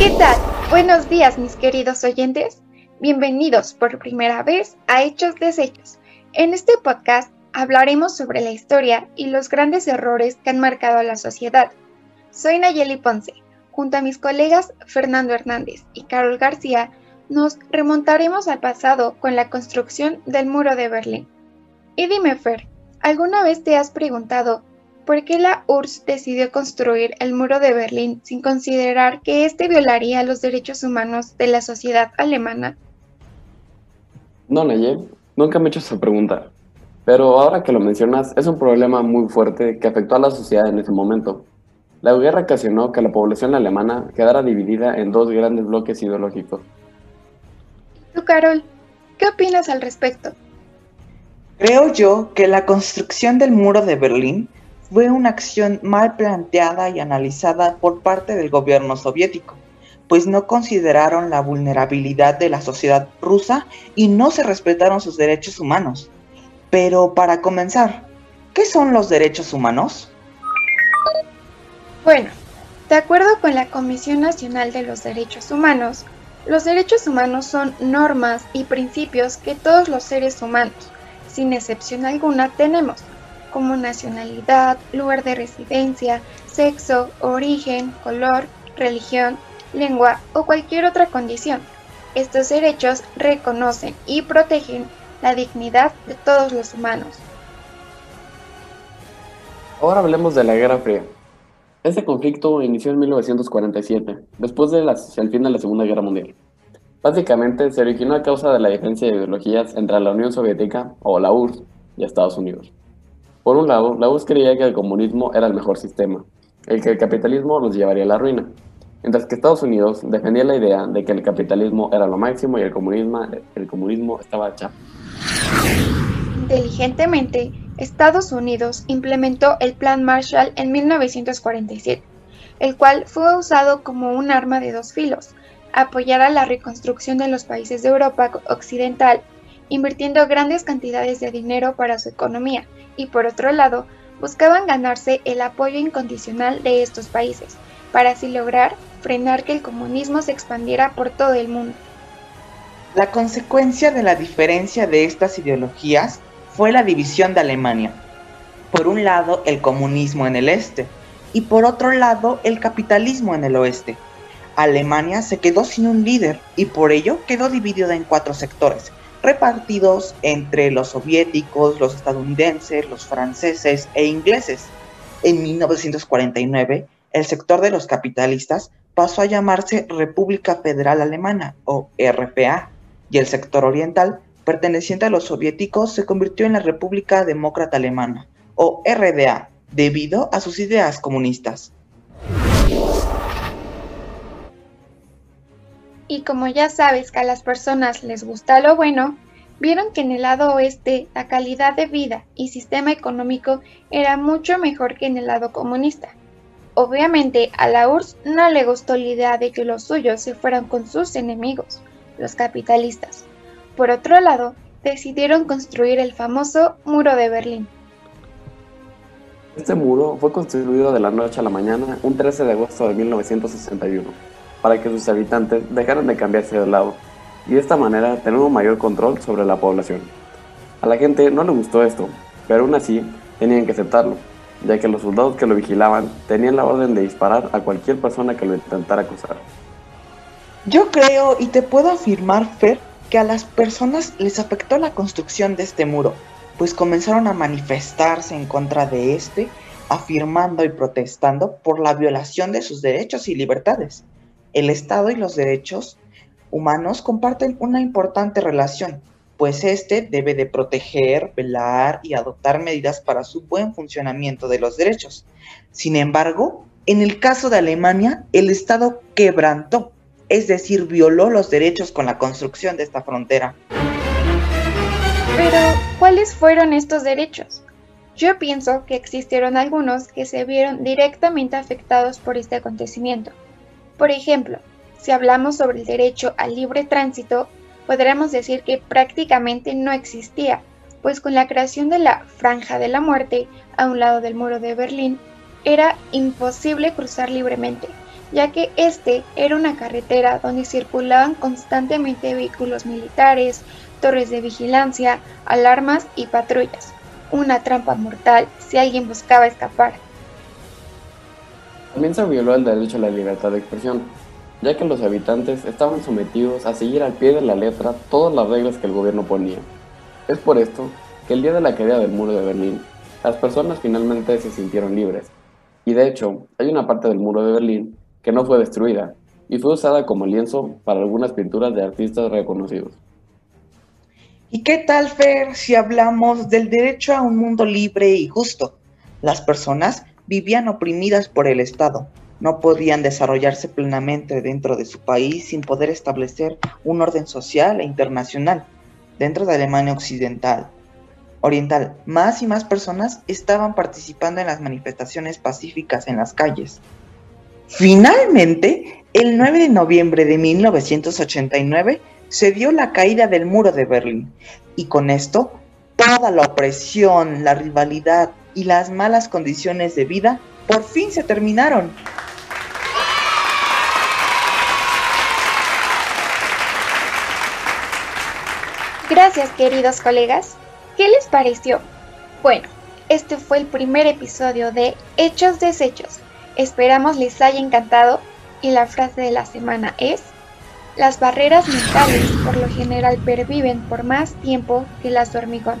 ¿Qué tal? Buenos días mis queridos oyentes. Bienvenidos por primera vez a Hechos Desechos. En este podcast hablaremos sobre la historia y los grandes errores que han marcado a la sociedad. Soy Nayeli Ponce. Junto a mis colegas Fernando Hernández y Carol García, nos remontaremos al pasado con la construcción del muro de Berlín. Y dime, Fer, ¿alguna vez te has preguntado por qué la URSS decidió construir el muro de Berlín sin considerar que éste violaría los derechos humanos de la sociedad alemana? No, Nayeli, nunca me he hecho esa pregunta. Pero ahora que lo mencionas, es un problema muy fuerte que afectó a la sociedad en ese momento. La guerra ocasionó que la población alemana quedara dividida en dos grandes bloques ideológicos. ¿Tú, Carol, qué opinas al respecto? Creo yo que la construcción del muro de Berlín fue una acción mal planteada y analizada por parte del gobierno soviético, pues no consideraron la vulnerabilidad de la sociedad rusa y no se respetaron sus derechos humanos. Pero para comenzar, ¿qué son los derechos humanos? Bueno, de acuerdo con la Comisión Nacional de los Derechos Humanos, los derechos humanos son normas y principios que todos los seres humanos, sin excepción alguna, tenemos, como nacionalidad, lugar de residencia, sexo, origen, color, religión, lengua o cualquier otra condición. Estos derechos reconocen y protegen la dignidad de todos los humanos. Ahora hablemos de la Guerra Fría. Este conflicto inició en 1947, después del fin de la Segunda Guerra Mundial. Básicamente se originó a causa de la diferencia de ideologías entre la Unión Soviética, o la URSS, y Estados Unidos. Por un lado, la URSS creía que el comunismo era el mejor sistema, el que el capitalismo nos llevaría a la ruina, mientras que Estados Unidos defendía la idea de que el capitalismo era lo máximo y el comunismo, el comunismo estaba chapa. Inteligentemente, Estados Unidos implementó el Plan Marshall en 1947, el cual fue usado como un arma de dos filos, apoyar a la reconstrucción de los países de Europa Occidental, invirtiendo grandes cantidades de dinero para su economía, y por otro lado, buscaban ganarse el apoyo incondicional de estos países, para así lograr frenar que el comunismo se expandiera por todo el mundo. La consecuencia de la diferencia de estas ideologías fue la división de Alemania. Por un lado, el comunismo en el este y por otro lado, el capitalismo en el oeste. Alemania se quedó sin un líder y por ello quedó dividida en cuatro sectores, repartidos entre los soviéticos, los estadounidenses, los franceses e ingleses. En 1949, el sector de los capitalistas pasó a llamarse República Federal Alemana o RFA y el sector oriental perteneciente a los soviéticos, se convirtió en la República Demócrata Alemana, o RDA, debido a sus ideas comunistas. Y como ya sabes que a las personas les gusta lo bueno, vieron que en el lado oeste la calidad de vida y sistema económico era mucho mejor que en el lado comunista. Obviamente a la URSS no le gustó la idea de que los suyos se fueran con sus enemigos, los capitalistas. Por otro lado, decidieron construir el famoso Muro de Berlín. Este muro fue construido de la noche a la mañana un 13 de agosto de 1961 para que sus habitantes dejaran de cambiarse de lado y de esta manera tener un mayor control sobre la población. A la gente no le gustó esto, pero aún así tenían que aceptarlo, ya que los soldados que lo vigilaban tenían la orden de disparar a cualquier persona que lo intentara acusar. Yo creo y te puedo afirmar, Fer, que a las personas les afectó la construcción de este muro, pues comenzaron a manifestarse en contra de este, afirmando y protestando por la violación de sus derechos y libertades. El Estado y los derechos humanos comparten una importante relación, pues este debe de proteger, velar y adoptar medidas para su buen funcionamiento de los derechos. Sin embargo, en el caso de Alemania, el Estado quebrantó es decir, violó los derechos con la construcción de esta frontera. Pero, ¿cuáles fueron estos derechos? Yo pienso que existieron algunos que se vieron directamente afectados por este acontecimiento. Por ejemplo, si hablamos sobre el derecho al libre tránsito, podríamos decir que prácticamente no existía, pues con la creación de la Franja de la Muerte a un lado del muro de Berlín, era imposible cruzar libremente, ya que este era una carretera donde circulaban constantemente vehículos militares, torres de vigilancia, alarmas y patrullas, una trampa mortal si alguien buscaba escapar. También se violó el derecho a la libertad de expresión, ya que los habitantes estaban sometidos a seguir al pie de la letra todas las reglas que el gobierno ponía. Es por esto que el día de la caída del muro de Berlín, las personas finalmente se sintieron libres. Y de hecho, hay una parte del muro de Berlín que no fue destruida y fue usada como lienzo para algunas pinturas de artistas reconocidos. ¿Y qué tal, Fer, si hablamos del derecho a un mundo libre y justo? Las personas vivían oprimidas por el Estado, no podían desarrollarse plenamente dentro de su país sin poder establecer un orden social e internacional dentro de Alemania Occidental. Oriental, más y más personas estaban participando en las manifestaciones pacíficas en las calles. Finalmente, el 9 de noviembre de 1989 se dio la caída del muro de Berlín y con esto toda la opresión, la rivalidad y las malas condiciones de vida por fin se terminaron. Gracias queridos colegas. ¿Qué les pareció? Bueno, este fue el primer episodio de Hechos Desechos. Esperamos les haya encantado y la frase de la semana es, las barreras mentales por lo general perviven por más tiempo que las de hormigón.